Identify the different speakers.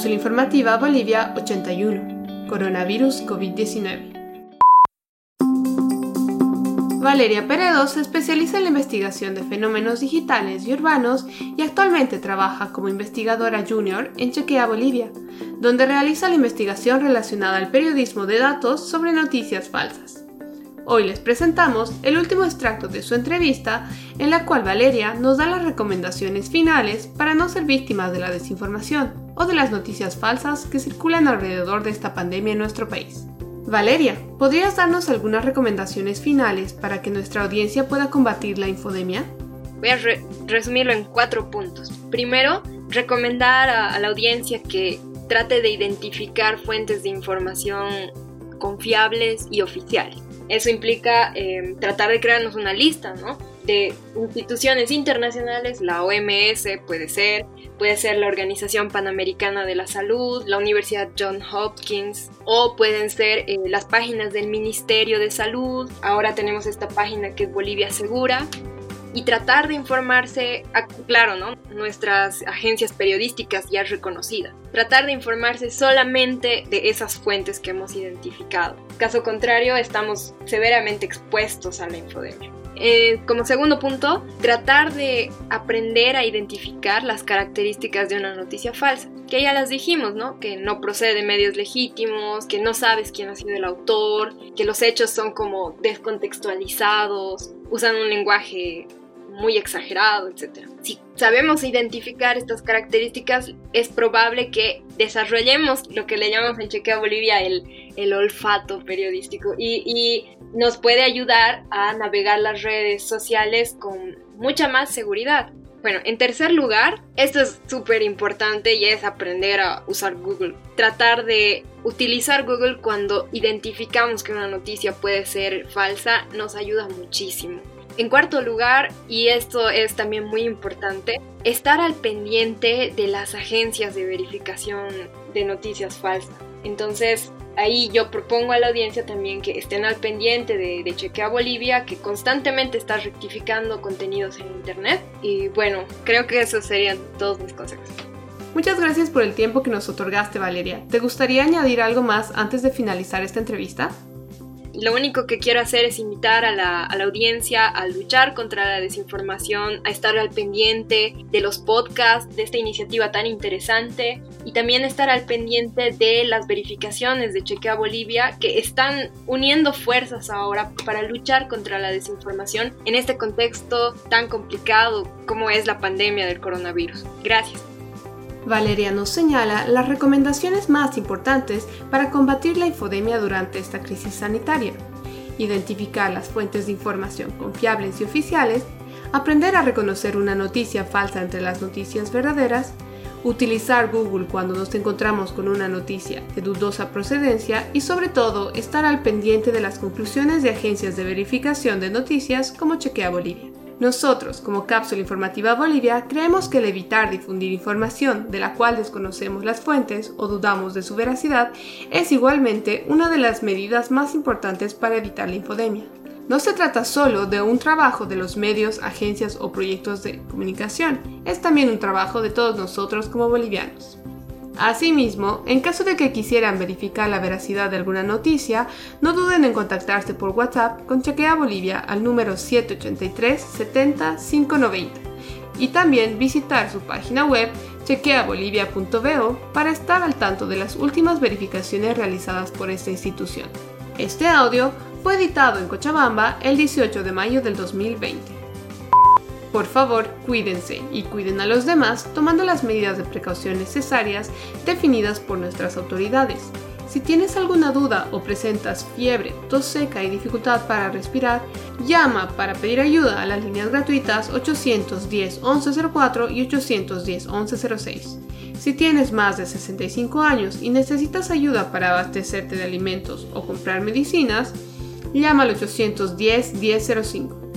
Speaker 1: Cápsula informativa Bolivia 81. Coronavirus COVID-19. Valeria Peredo se especializa en la investigación de fenómenos digitales y urbanos y actualmente trabaja como investigadora junior en Chequea Bolivia, donde realiza la investigación relacionada al periodismo de datos sobre noticias falsas. Hoy les presentamos el último extracto de su entrevista en la cual Valeria nos da las recomendaciones finales para no ser víctimas de la desinformación o de las noticias falsas que circulan alrededor de esta pandemia en nuestro país. Valeria, ¿podrías darnos algunas recomendaciones finales para que nuestra audiencia pueda combatir la infodemia?
Speaker 2: Voy a resumirlo en cuatro puntos. Primero, recomendar a, la audiencia que trate de identificar fuentes de información confiables y oficiales. Eso implica em, tratar de crearnos una lista, ¿no? De instituciones internacionales, la OMS puede ser, puede ser la Organización Panamericana de la Salud, la Universidad John Hopkins, o pueden ser eh, las páginas del Ministerio de Salud. Ahora tenemos esta página que es Bolivia Segura, y tratar de informarse, claro, ¿no? Nuestras agencias periodísticas ya reconocidas. Tratar de informarse solamente de esas fuentes que hemos identificado. Caso contrario, estamos severamente expuestos a la infodemia. Eh, como segundo punto, tratar de aprender a identificar las características de una noticia falsa, que ya las dijimos, ¿no? Que no procede de medios legítimos, que no sabes quién ha sido el autor, que los hechos son como descontextualizados, usan un lenguaje muy exagerado, etc. Si sabemos identificar estas características, es probable que desarrollemos lo que le llamamos en Chequea Bolivia el, el olfato periodístico y, y nos puede ayudar a navegar las redes sociales con mucha más seguridad. Bueno, en tercer lugar, esto es súper importante y es aprender a usar Google. Tratar de utilizar Google cuando identificamos que una noticia puede ser falsa nos ayuda muchísimo. En cuarto lugar, y esto es también muy importante, estar al pendiente de las agencias de verificación de noticias falsas. Entonces, ahí yo propongo a la audiencia también que estén al pendiente de, de, Chequea Bolivia, que constantemente está rectificando contenidos en Internet. Y bueno, creo que esos serían todos mis consejos.
Speaker 1: Muchas gracias por el tiempo que nos otorgaste, Valeria. ¿Te gustaría añadir algo más antes de finalizar esta entrevista?
Speaker 2: Lo único que quiero hacer es invitar a la, audiencia a luchar contra la desinformación, a estar al pendiente de los podcasts, de esta iniciativa tan interesante y también estar al pendiente de las verificaciones de Chequea Bolivia que están uniendo fuerzas ahora para luchar contra la desinformación en este contexto tan complicado como es la pandemia del coronavirus. Gracias.
Speaker 1: Valeria nos señala las recomendaciones más importantes para combatir la infodemia durante esta crisis sanitaria. Identificar las fuentes de información confiables y oficiales, aprender a reconocer una noticia falsa entre las noticias verdaderas, utilizar Google cuando nos encontramos con una noticia de dudosa procedencia y sobre todo estar al pendiente de las conclusiones de agencias de verificación de noticias como Chequea Bolivia. Nosotros, como Cápsula Informativa Bolivia, creemos que el evitar difundir información de la cual desconocemos las fuentes o dudamos de su veracidad es igualmente una de las medidas más importantes para evitar la infodemia. No se trata solo de un trabajo de los medios, agencias o proyectos de comunicación, es también un trabajo de todos nosotros como bolivianos. Asimismo, en caso de que quisieran verificar la veracidad de alguna noticia, no duden en contactarse por WhatsApp con Chequea Bolivia al número 783 70 590 y también visitar su página web chequeabolivia.bo para estar al tanto de las últimas verificaciones realizadas por esta institución. Este audio fue editado en Cochabamba el 18 de mayo del 2020. Por favor, cuídense y cuiden a los demás tomando las medidas de precaución necesarias definidas por nuestras autoridades. Si tienes alguna duda o presentas fiebre, tos seca y dificultad para respirar, llama para pedir ayuda a las líneas gratuitas 810 1104 y 810 1106. Si tienes más de 65 años y necesitas ayuda para abastecerte de alimentos o comprar medicinas, llama al 810 1005.